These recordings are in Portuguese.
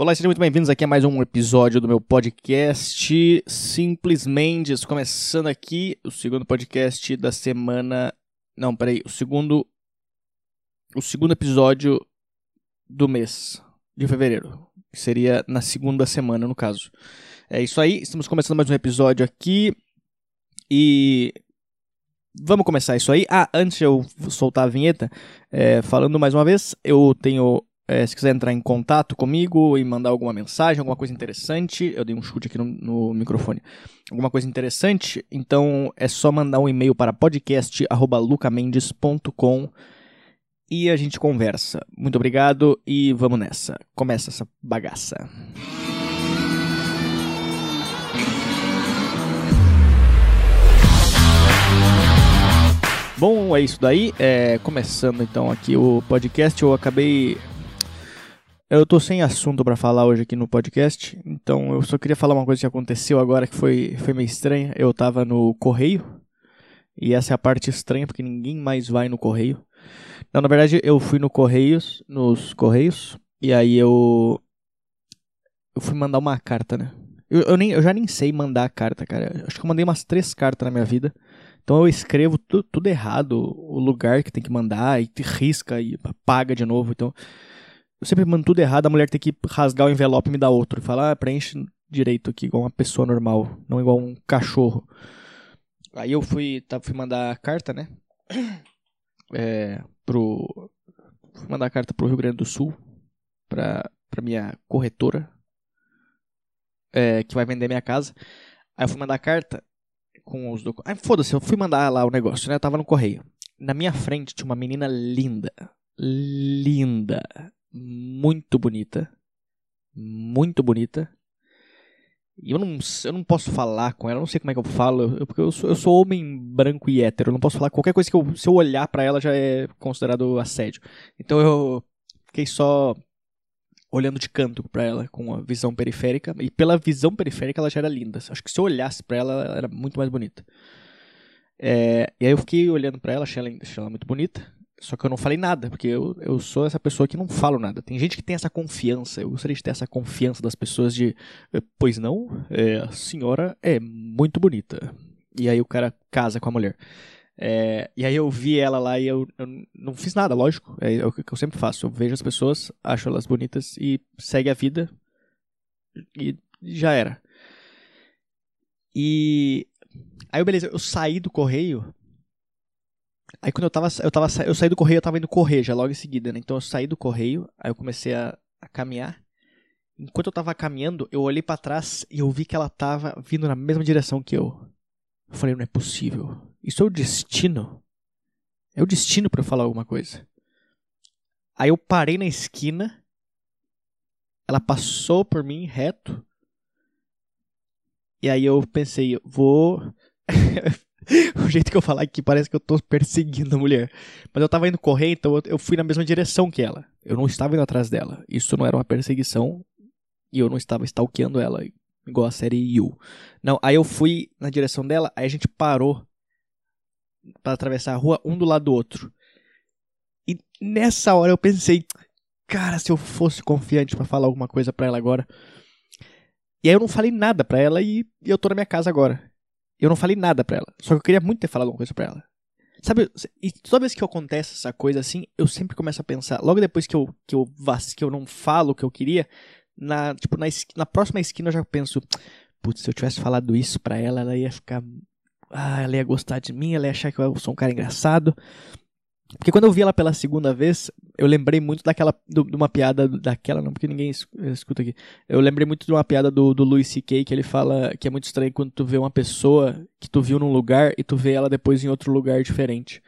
Olá, sejam muito bem-vindos aqui a mais um episódio do meu podcast Simplesmente. Começando aqui o segundo podcast da semana. Não, peraí, o segundo. O segundo episódio do mês de fevereiro. Que seria na segunda semana, no caso. É isso aí, estamos começando mais um episódio aqui. E. Vamos começar isso aí. Ah, antes de eu soltar a vinheta, é, falando mais uma vez, eu tenho é, se quiser entrar em contato comigo e mandar alguma mensagem, alguma coisa interessante, eu dei um chute aqui no, no microfone. Alguma coisa interessante, então é só mandar um e-mail para podcast@lucamendes.com e a gente conversa. Muito obrigado e vamos nessa. Começa essa bagaça. Bom, é isso daí. É, começando então aqui o podcast, eu acabei eu tô sem assunto para falar hoje aqui no podcast, então eu só queria falar uma coisa que aconteceu agora que foi, foi meio estranha. Eu tava no correio, e essa é a parte estranha porque ninguém mais vai no correio. Não, na verdade eu fui no correios, nos correios, e aí eu eu fui mandar uma carta, né? Eu, eu, nem, eu já nem sei mandar carta, cara. Acho que eu mandei umas três cartas na minha vida. Então eu escrevo tu, tudo errado, o lugar que tem que mandar, e risca e apaga de novo. Então eu sempre mando tudo errado, a mulher tem que rasgar o envelope e me dar outro. E falar, ah, preenche direito aqui, igual uma pessoa normal, não igual um cachorro. Aí eu fui, tá, fui mandar carta, né? É, pro. Fui mandar carta pro Rio Grande do Sul, pra, pra minha corretora, é, que vai vender minha casa. Aí eu fui mandar carta com os documentos. Aí foda-se, eu fui mandar lá o negócio, né? Eu tava no correio. Na minha frente tinha uma menina linda. Linda muito bonita. Muito bonita. E eu não, eu não posso falar com ela, não sei como é que eu falo, eu, porque eu sou, eu sou homem branco e hétero, eu não posso falar qualquer coisa que eu, se eu olhar para ela já é considerado assédio. Então eu fiquei só olhando de canto para ela com a visão periférica, e pela visão periférica ela já era linda. Acho que se eu olhasse para ela, ela era muito mais bonita. É, e aí eu fiquei olhando para ela, achei ela, achei ela muito bonita. Só que eu não falei nada, porque eu, eu sou essa pessoa que não falo nada. Tem gente que tem essa confiança. Eu gostaria de ter essa confiança das pessoas de. Eh, pois não, é, a senhora é muito bonita. E aí o cara casa com a mulher. É, e aí eu vi ela lá e eu, eu não fiz nada, lógico. É, é o que eu sempre faço. Eu vejo as pessoas, acho elas bonitas e segue a vida. E já era. E. Aí, beleza, eu saí do correio Aí quando eu tava, eu tava, eu saí do correio, eu tava indo correr já logo em seguida, né? Então eu saí do correio, aí eu comecei a, a caminhar. Enquanto eu tava caminhando, eu olhei para trás e eu vi que ela tava vindo na mesma direção que eu. Eu falei, não é possível. Isso é o destino. É o destino para eu falar alguma coisa. Aí eu parei na esquina. Ela passou por mim reto. E aí eu pensei, vou o jeito que eu falar aqui parece que eu tô perseguindo a mulher. Mas eu tava indo correr, então eu fui na mesma direção que ela. Eu não estava indo atrás dela. Isso não era uma perseguição. E eu não estava stalkeando ela, igual a série You. Não, aí eu fui na direção dela, aí a gente parou para atravessar a rua um do lado do outro. E nessa hora eu pensei, cara, se eu fosse confiante para falar alguma coisa para ela agora. E aí eu não falei nada para ela e eu tô na minha casa agora. Eu não falei nada pra ela. Só que eu queria muito ter falado alguma coisa pra ela. Sabe, e toda vez que acontece essa coisa assim, eu sempre começo a pensar, logo depois que eu, que eu, que eu não falo o que eu queria, na, tipo, na, na próxima esquina eu já penso, putz, se eu tivesse falado isso pra ela, ela ia ficar. Ah, ela ia gostar de mim, ela ia achar que eu sou um cara engraçado. Porque quando eu vi ela pela segunda vez, eu lembrei muito daquela. de uma piada. Daquela, não, porque ninguém escuta aqui. Eu lembrei muito de uma piada do, do Louis C.K. que ele fala que é muito estranho quando tu vê uma pessoa que tu viu num lugar e tu vê ela depois em outro lugar diferente.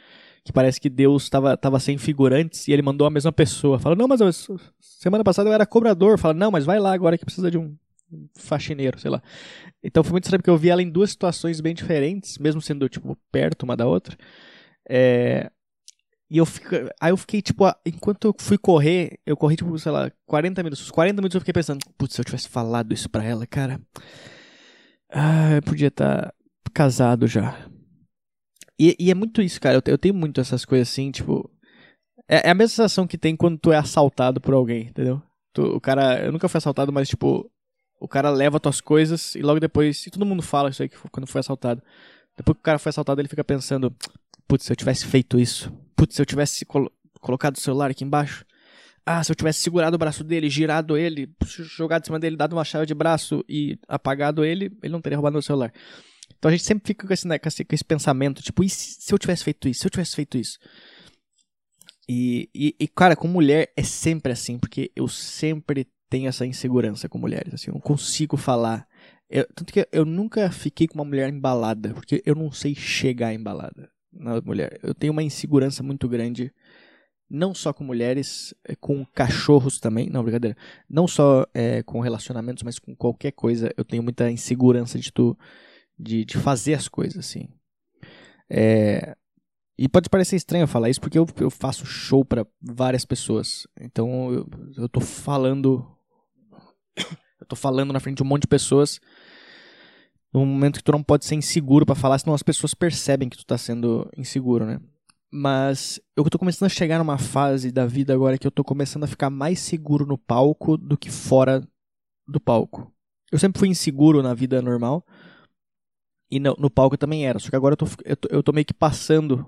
Que parece que Deus estava tava sem figurantes e ele mandou a mesma pessoa. Fala, não, mas eu, semana passada eu era cobrador. Fala, não, mas vai lá agora que precisa de um faxineiro, sei lá. Então foi muito estranho porque eu vi ela em duas situações bem diferentes, mesmo sendo, tipo, perto uma da outra. É, e eu aí eu fiquei, tipo, enquanto eu fui correr, eu corri, tipo, sei lá, 40 minutos. Os 40 minutos eu fiquei pensando, putz, se eu tivesse falado isso pra ela, cara. Ah, eu podia estar tá casado já. E, e, é muito isso, cara. Eu, eu, tenho muito essas coisas assim, tipo. É, é, a mesma sensação que tem quando tu é assaltado por alguém, entendeu? Tu, o cara, eu nunca fui assaltado, mas tipo, o cara leva tuas coisas e logo depois, e todo mundo fala isso aí que quando foi assaltado. Depois que o cara foi assaltado, ele fica pensando, putz, se eu tivesse feito isso, putz, se eu tivesse colo colocado o celular aqui embaixo, ah, se eu tivesse segurado o braço dele, girado ele, jogado em cima dele, dado uma chave de braço e apagado ele, ele não teria roubado meu celular. Então a gente sempre fica com esse, né, com esse, com esse pensamento, tipo, e se eu tivesse feito isso? Se eu tivesse feito isso? E, e, e, cara, com mulher é sempre assim, porque eu sempre tenho essa insegurança com mulheres, assim, eu não consigo falar. Eu, tanto que eu nunca fiquei com uma mulher embalada, porque eu não sei chegar embalada na mulher. Eu tenho uma insegurança muito grande, não só com mulheres, é, com cachorros também, não, brincadeira. Não só é, com relacionamentos, mas com qualquer coisa. Eu tenho muita insegurança de tu de, de fazer as coisas, assim. É, e pode parecer estranho falar isso, porque eu, eu faço show para várias pessoas. Então eu, eu tô falando. Eu tô falando na frente de um monte de pessoas. Num momento que tu não pode ser inseguro para falar, senão as pessoas percebem que tu tá sendo inseguro, né? Mas eu tô começando a chegar numa fase da vida agora que eu tô começando a ficar mais seguro no palco do que fora do palco. Eu sempre fui inseguro na vida normal, e no, no, palco eu também era. Só que agora eu tô, eu tô, eu tô meio que passando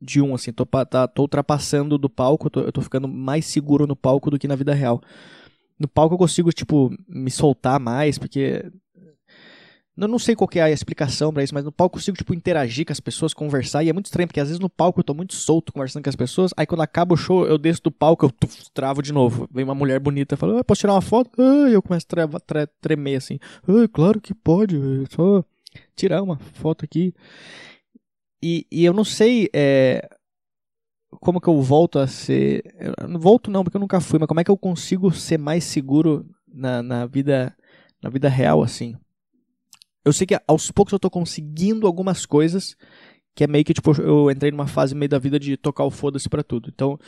de um, assim. Tô, tá, tô ultrapassando do palco. Tô, eu tô ficando mais seguro no palco do que na vida real. No palco eu consigo, tipo, me soltar mais, porque. Eu não sei qual é a explicação para isso, mas no palco eu consigo, tipo, interagir com as pessoas, conversar. E é muito estranho, porque às vezes no palco eu tô muito solto conversando com as pessoas. Aí quando acaba o show, eu desço do palco, eu tuf, travo de novo. Vem uma mulher bonita e fala, ah, posso tirar uma foto? Ah, e eu começo a tre tremer assim. Ah, claro que pode, só tirar uma foto aqui. E, e eu não sei é, como que eu volto a ser. Não volto não, porque eu nunca fui, mas como é que eu consigo ser mais seguro na, na vida na vida real, assim. Eu sei que aos poucos eu tô conseguindo algumas coisas que é meio que, tipo, eu entrei numa fase meio da vida de tocar o foda-se pra tudo. Então,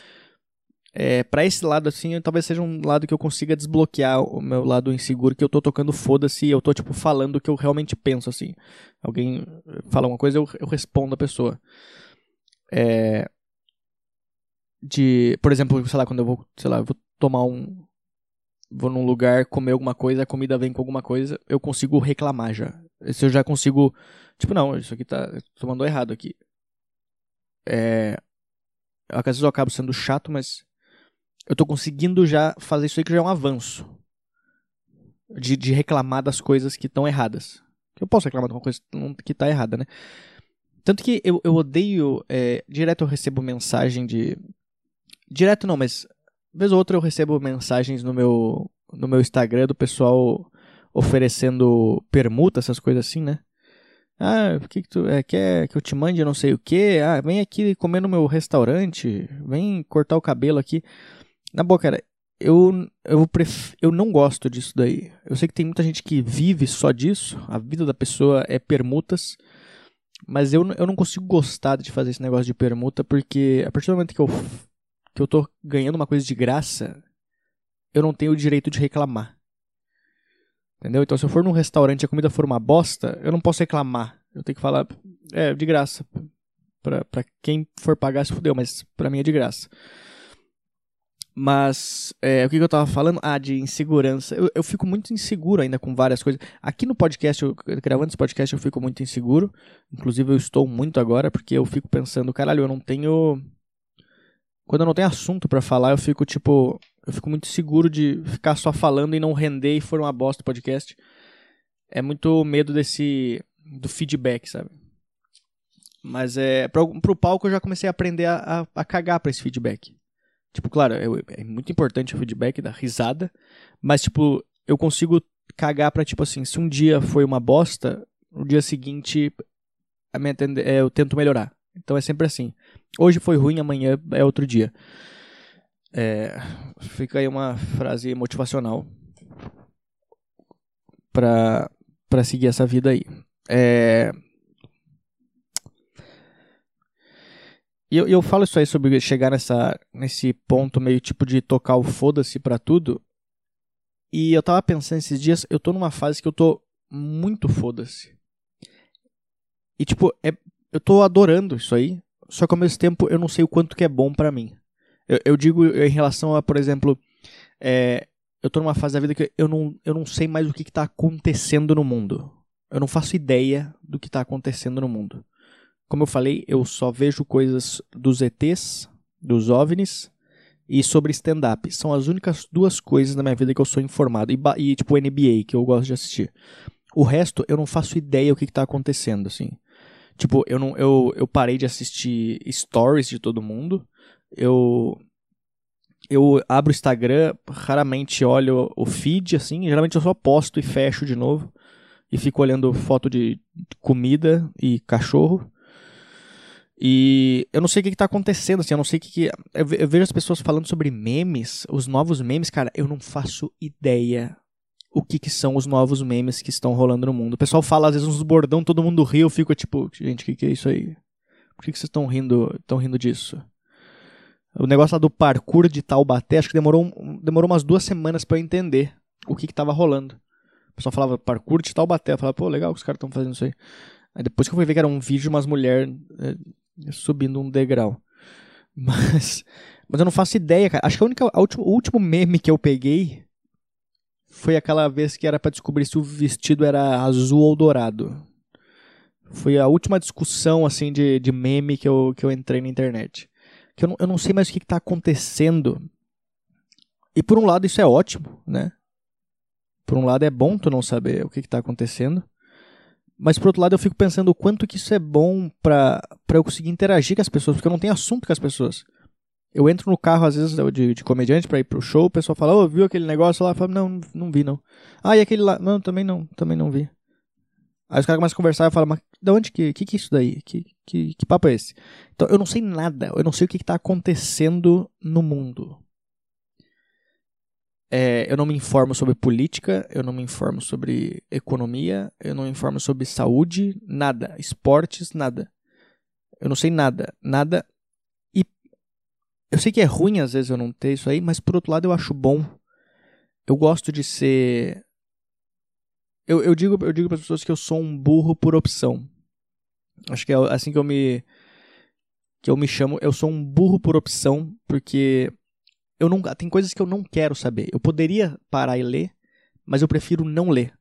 é, para esse lado, assim, talvez seja um lado que eu consiga desbloquear o meu lado inseguro, que eu tô tocando foda-se e eu tô, tipo, falando o que eu realmente penso, assim. Alguém fala uma coisa, eu, eu respondo a pessoa. É, de, por exemplo, sei lá, quando eu vou, sei lá, eu vou tomar um, vou num lugar comer alguma coisa, a comida vem com alguma coisa, eu consigo reclamar já. Se eu já consigo, tipo, não, isso aqui tá, tomando errado aqui. É, às vezes eu acabo sendo chato, mas eu tô conseguindo já fazer isso aí que já é um avanço. De, de reclamar das coisas que estão erradas. Eu posso reclamar de uma coisa que está errada, né? Tanto que eu, eu odeio. É, direto eu recebo mensagem de. Direto não, mas. Vez ou outra eu recebo mensagens no meu, no meu Instagram do pessoal oferecendo permuta, essas coisas assim, né? Ah, o que, que tu é, quer que eu te mande não sei o que? Ah, vem aqui comer no meu restaurante, vem cortar o cabelo aqui. Na boa, cara, eu, eu, pref... eu não gosto disso daí. Eu sei que tem muita gente que vive só disso, a vida da pessoa é permutas, mas eu, eu não consigo gostar de fazer esse negócio de permuta, porque a partir do momento que eu, que eu tô ganhando uma coisa de graça, eu não tenho o direito de reclamar. Entendeu? Então, se eu for num restaurante e a comida for uma bosta, eu não posso reclamar. Eu tenho que falar, é, de graça. Pra, pra quem for pagar se fudeu, mas pra mim é de graça. Mas é, o que, que, eu tava falando? Ah, de insegurança. Eu, eu, fico muito inseguro ainda com várias coisas. Aqui no podcast, eu, gravando esse podcast, eu fico muito inseguro. Inclusive, eu estou muito agora, porque eu fico pensando, caralho, eu não tenho. Quando eu não tenho assunto para falar, eu fico tipo. Eu fico muito seguro de ficar só falando e não render e for uma bosta o podcast. É muito medo desse. do feedback, sabe? Mas é. Pro, pro palco eu já comecei a aprender a, a, a cagar pra esse feedback. Tipo, claro, é, muito importante o feedback da risada, mas, tipo, eu consigo cagar pra, tipo assim, se um dia foi uma bosta, no dia seguinte é, eu tento melhorar. Então é sempre assim. Hoje foi ruim, amanhã é outro dia. É, fica aí uma frase motivacional pra, pra seguir essa vida aí. É, E eu, eu falo isso aí sobre chegar nessa, nesse ponto meio tipo de tocar o foda-se pra tudo. E eu tava pensando esses dias, eu tô numa fase que eu tô muito foda-se. E tipo, é, eu tô adorando isso aí, só que ao mesmo tempo eu não sei o quanto que é bom para mim. Eu, eu, digo em relação a, por exemplo, É, eu tô numa fase da vida que eu não, eu não sei mais o que, que tá acontecendo no mundo. Eu não faço ideia do que tá acontecendo no mundo. Como eu falei, eu só vejo coisas dos ETs, dos OVNIs e sobre stand-up. São as únicas duas coisas na minha vida que eu sou informado. E, e tipo NBA, que eu gosto de assistir. O resto, eu não faço ideia o que, que tá acontecendo, assim. Tipo, eu não eu, eu parei de assistir stories de todo mundo. Eu eu abro o Instagram, raramente olho o feed assim, geralmente eu só posto e fecho de novo e fico olhando foto de comida e cachorro. E eu não sei o que, está acontecendo, assim, eu não sei o que, que. Eu vejo as pessoas falando sobre memes, os novos memes, cara, eu não faço ideia o que, que são os novos memes que estão rolando no mundo. O pessoal fala, às vezes, uns bordão, todo mundo ri, eu fico tipo, gente, o que, que é isso aí? Por que, que vocês estão rindo, estão rindo disso? O negócio lá do parkour de Taubaté, acho que demorou, demorou umas duas semanas para eu entender o que, que tava rolando. O pessoal falava parkour de Taubaté, eu falava, pô, legal que os caras estão fazendo isso aí. Aí depois que eu fui ver que era um vídeo de umas mulheres é, subindo um degrau. Mas, mas eu não faço ideia, cara. Acho que a única, a última, o último meme que eu peguei foi aquela vez que era para descobrir se o vestido era azul ou dourado. Foi a última discussão, assim, de, de meme que eu, que eu entrei na internet. Que eu não, eu não sei mais o que está acontecendo. E por um lado isso é ótimo, né? Por um lado é bom tu não saber o que está acontecendo. Mas por outro lado eu fico pensando o quanto que isso é bom pra eu conseguir interagir com as pessoas, porque eu não tenho assunto com as pessoas. Eu entro no carro, às vezes, de, de comediante pra ir pro show, o pessoal fala, ô, oh, viu aquele negócio lá? Eu falo, não, não vi não. Ah, e aquele lá? Não, também não, também não vi. Aí os caras começam a conversar e falam, mas de onde que, que que é isso daí? Que, que, que papo é esse? Então eu não sei nada, eu não sei o que, que tá acontecendo no mundo. É, eu não me informo sobre política, eu não me informo sobre economia, eu não me informo sobre saúde, nada. Esportes, nada. Eu não sei nada, nada. Eu sei que é ruim às vezes eu não ter isso aí, mas por outro lado eu acho bom. Eu gosto de ser. Eu, eu digo, eu digo para as pessoas que eu sou um burro por opção. Acho que é assim que eu me que eu me chamo. Eu sou um burro por opção porque eu não, tem coisas que eu não quero saber. Eu poderia parar e ler, mas eu prefiro não ler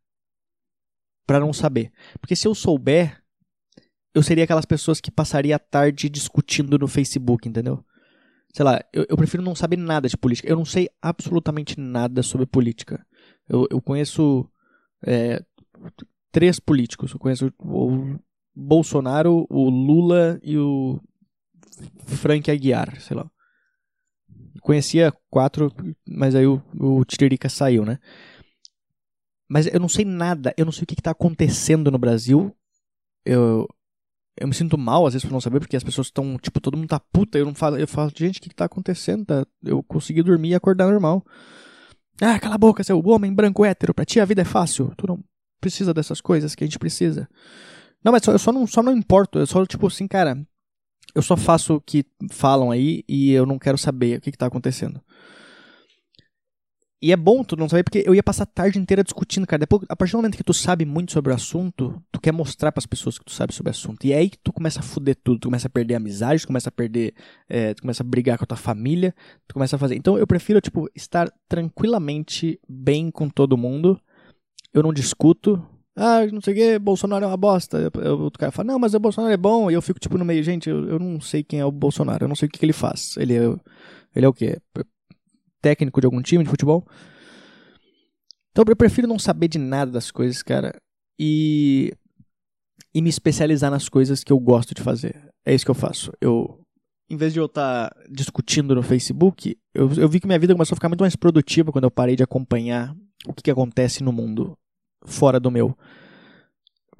para não saber. Porque se eu souber, eu seria aquelas pessoas que passaria a tarde discutindo no Facebook, entendeu? Sei lá, eu, eu prefiro não saber nada de política. Eu não sei absolutamente nada sobre política. Eu, eu conheço é, três políticos. Eu conheço o Bolsonaro, o Lula e o Frank Aguiar, sei lá conhecia quatro, mas aí o, o Tiririca saiu, né? Mas eu não sei nada, eu não sei o que está acontecendo no Brasil. Eu, eu me sinto mal às vezes por não saber, porque as pessoas estão, tipo, todo mundo tá puta. Eu não falo, eu falo, gente, o que, está acontecendo? Tá? Eu consegui dormir e acordar normal. Ah, cala a boca, seu homem branco hétero, pra ti a vida é fácil. Tu não precisa dessas coisas que a gente precisa. Não, mas só, eu só não, só não importo. Eu só, tipo assim, cara, eu só faço o que falam aí e eu não quero saber o que, está acontecendo. E é bom tu não saber, porque eu ia passar a tarde inteira discutindo, cara. Depois, a partir do momento que tu sabe muito sobre o assunto, tu quer mostrar para as pessoas que tu sabe sobre o assunto. E é aí que tu começa a fuder tudo. Tu começa a perder amizade, tu começa a perder. É, tu começa a brigar com a tua família, tu começa a fazer. Então eu prefiro, tipo, estar tranquilamente bem com todo mundo. Eu não discuto, ah, não sei o que, Bolsonaro é uma bosta. O outro cara fala, não, mas o Bolsonaro é bom. E eu fico, tipo, no meio, gente, eu, eu não sei quem é o Bolsonaro, eu não sei o que, que ele faz. Ele é, ele é o quê? Técnico de algum time de futebol? Então eu prefiro não saber de nada das coisas, cara, e, e me especializar nas coisas que eu gosto de fazer. É isso que eu faço. Eu, em vez de eu estar tá discutindo no Facebook, eu, eu vi que minha vida começou a ficar muito mais produtiva quando eu parei de acompanhar o que, que acontece no mundo fora do meu.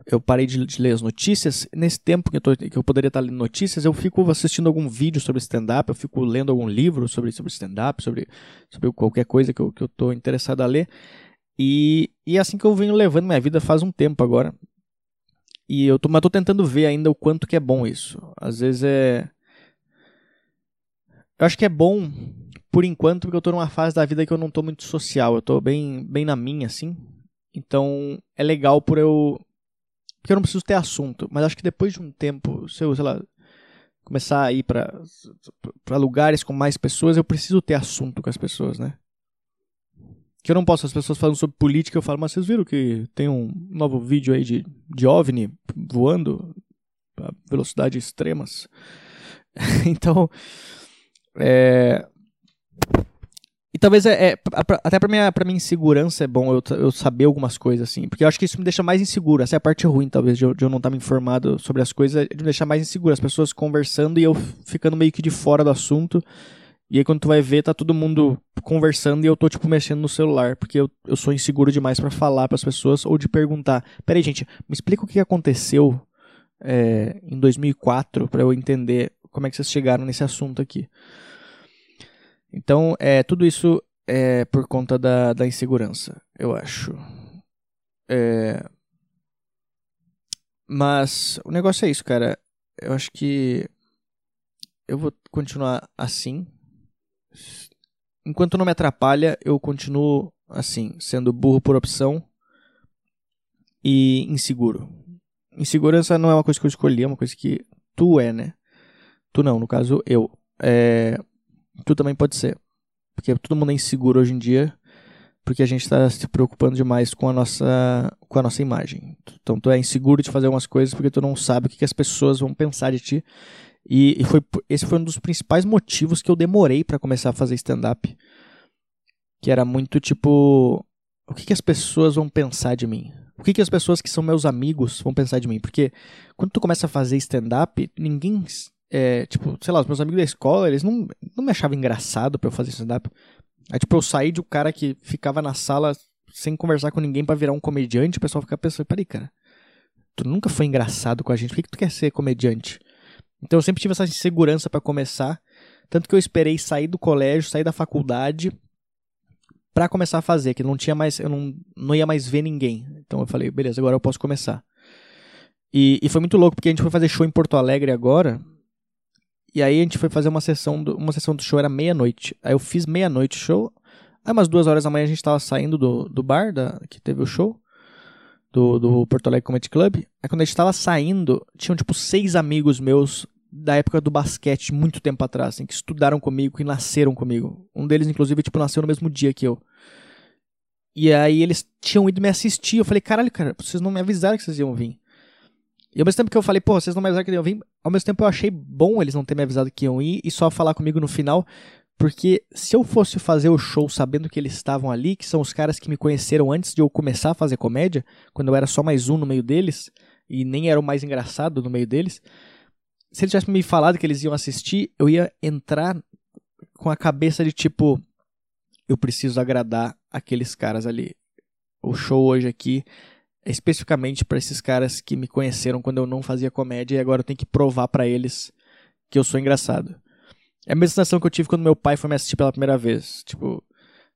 Eu parei de, de ler as notícias. Nesse tempo que eu, tô, que eu poderia estar lendo notícias, eu fico assistindo algum vídeo sobre stand-up, eu fico lendo algum livro sobre, sobre stand-up, sobre, sobre qualquer coisa que eu, que eu tô interessado a ler. E, e é assim que eu venho levando minha vida faz um tempo agora. E eu tô, mas tô tentando ver ainda o quanto que é bom isso. Às vezes é. Eu acho que é bom, por enquanto, porque eu tô numa fase da vida que eu não tô muito social. Eu tô bem, bem na minha, assim. Então é legal por eu. Porque eu não preciso ter assunto, mas acho que depois de um tempo, se eu, sei lá, começar a ir para lugares com mais pessoas, eu preciso ter assunto com as pessoas, né? que eu não posso, as pessoas falando sobre política, eu falo, mas vocês viram que tem um novo vídeo aí de, de OVNI voando a velocidades extremas? então, é... E talvez é, é até pra minha, pra minha insegurança é bom eu, eu saber algumas coisas, assim. Porque eu acho que isso me deixa mais inseguro. Essa é a parte ruim, talvez, de eu, de eu não estar me informado sobre as coisas, de me deixar mais inseguro. As pessoas conversando e eu ficando meio que de fora do assunto. E aí quando tu vai ver, tá todo mundo conversando e eu tô, tipo, mexendo no celular, porque eu, eu sou inseguro demais para falar para as pessoas ou de perguntar. Peraí, gente, me explica o que aconteceu é, em 2004 para eu entender como é que vocês chegaram nesse assunto aqui. Então, é, tudo isso é por conta da, da insegurança, eu acho. É... Mas o negócio é isso, cara. Eu acho que eu vou continuar assim, enquanto não me atrapalha, eu continuo assim, sendo burro por opção e inseguro. Insegurança não é uma coisa que eu escolhi, é uma coisa que tu é, né? Tu não, no caso eu. É... Tu também pode ser. Porque todo mundo é inseguro hoje em dia, porque a gente está se preocupando demais com a nossa com a nossa imagem. Então tu é inseguro de fazer algumas coisas porque tu não sabe o que, que as pessoas vão pensar de ti e, e foi, esse foi um dos principais motivos que eu demorei para começar a fazer stand-up. Que era muito tipo: o que, que as pessoas vão pensar de mim? O que, que as pessoas que são meus amigos vão pensar de mim? Porque quando tu começa a fazer stand-up, ninguém. É, tipo, sei lá, os meus amigos da escola, eles não, não me achavam engraçado pra eu fazer stand-up. Aí, tipo, eu saí de um cara que ficava na sala sem conversar com ninguém para virar um comediante, o pessoal fica pensando, peraí, cara, tu nunca foi engraçado com a gente, por que, que tu quer ser comediante? Então eu sempre tive essa insegurança para começar, tanto que eu esperei sair do colégio, sair da faculdade para começar a fazer, que não tinha mais, eu não, não ia mais ver ninguém. Então eu falei, beleza, agora eu posso começar. E, e foi muito louco porque a gente foi fazer show em Porto Alegre agora. E aí a gente foi fazer uma sessão do, uma sessão do show era meia-noite. Aí eu fiz meia-noite show. Aí umas duas horas da manhã a gente tava saindo do, do bar da, que teve o show do, do Porto Alegre Comedy Club. Aí quando a gente tava saindo, tinham tipo seis amigos meus da época do basquete, muito tempo atrás, assim, que estudaram comigo, que nasceram comigo. Um deles, inclusive, tipo, nasceu no mesmo dia que eu. E aí eles tinham ido me assistir. Eu falei, caralho, cara, vocês não me avisaram que vocês iam vir. E ao mesmo tempo que eu falei, pô, vocês não me avisaram que iam vir, ao mesmo tempo eu achei bom eles não terem me avisado que iam ir e só falar comigo no final, porque se eu fosse fazer o show sabendo que eles estavam ali, que são os caras que me conheceram antes de eu começar a fazer comédia, quando eu era só mais um no meio deles, e nem era o mais engraçado no meio deles, se eles tivessem me falado que eles iam assistir, eu ia entrar com a cabeça de tipo, eu preciso agradar aqueles caras ali. O show hoje aqui especificamente para esses caras que me conheceram quando eu não fazia comédia e agora eu tenho que provar para eles que eu sou engraçado. É a mesma sensação que eu tive quando meu pai foi me assistir pela primeira vez. Tipo,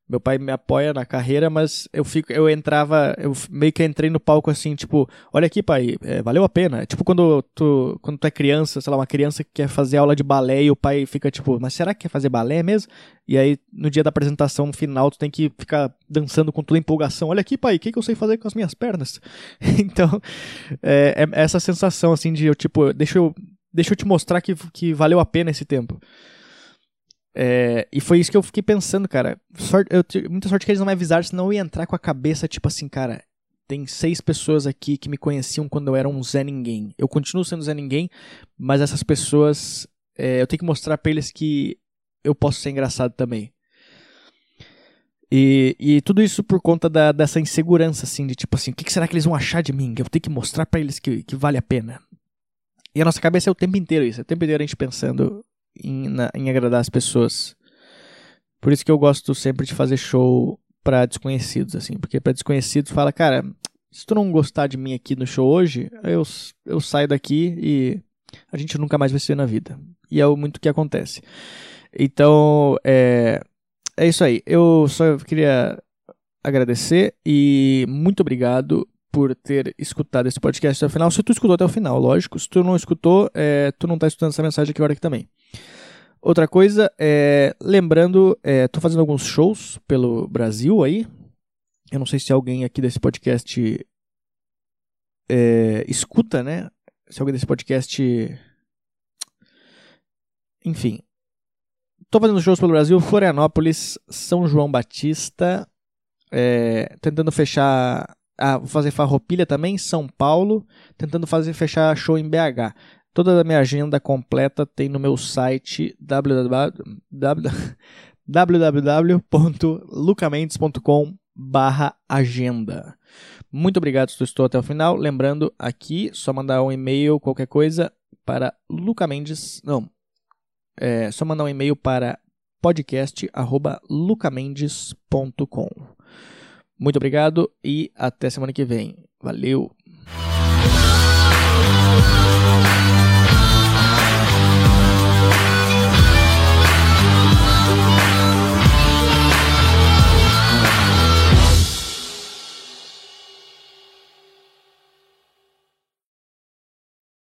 meu pai me apoia na carreira, mas eu fico, eu entrava, eu meio que entrei no palco assim, tipo, olha aqui, pai, é, valeu a pena. Tipo quando tu, quando tu é criança, sei lá, uma criança que quer fazer aula de balé e o pai fica tipo, mas será que quer fazer balé mesmo? E aí no dia da apresentação final tu tem que ficar dançando com toda empolgação. Olha aqui, pai, o que, que eu sei fazer com as minhas pernas? então, é, é essa sensação assim de eu tipo, deixa eu, deixa eu te mostrar que, que valeu a pena esse tempo. É, e foi isso que eu fiquei pensando, cara. Sorte, eu muita sorte que eles não me avisaram, senão eu ia entrar com a cabeça tipo assim, cara. Tem seis pessoas aqui que me conheciam quando eu era um Zé Ninguém. Eu continuo sendo Zé Ninguém, mas essas pessoas. É, eu tenho que mostrar pra eles que eu posso ser engraçado também. E, e tudo isso por conta da, dessa insegurança, assim, de tipo assim, o que, que será que eles vão achar de mim? Eu tenho que mostrar para eles que, que vale a pena. E a nossa cabeça é o tempo inteiro isso, é o tempo inteiro a gente pensando em, na, em agradar as pessoas. Por isso que eu gosto sempre de fazer show para desconhecidos, assim, porque para desconhecidos fala, cara, se tu não gostar de mim aqui no show hoje, eu, eu saio daqui e a gente nunca mais vai se ver na vida. E é muito o que acontece. Então, é, é isso aí. Eu só queria agradecer e muito obrigado por ter escutado esse podcast até o final. Se tu escutou até o final, lógico. Se tu não escutou, é, tu não está escutando essa mensagem aqui agora aqui também. Outra coisa, é, lembrando, é, tô fazendo alguns shows pelo Brasil aí. Eu não sei se alguém aqui desse podcast é, escuta, né? Se alguém desse podcast. Enfim. Tô fazendo shows pelo Brasil, Florianópolis, São João Batista, É, tentando fechar. Ah, vou fazer farroupilha também, São Paulo. Tentando fazer fechar show em BH. Toda a minha agenda completa tem no meu site www.lucamendes.com barra agenda. Muito obrigado se tu estou até o final. Lembrando aqui, só mandar um e-mail, qualquer coisa, para lucamendes. Não. É só mandar um e-mail para podcast@lucamendes.com. Muito obrigado e até semana que vem. Valeu.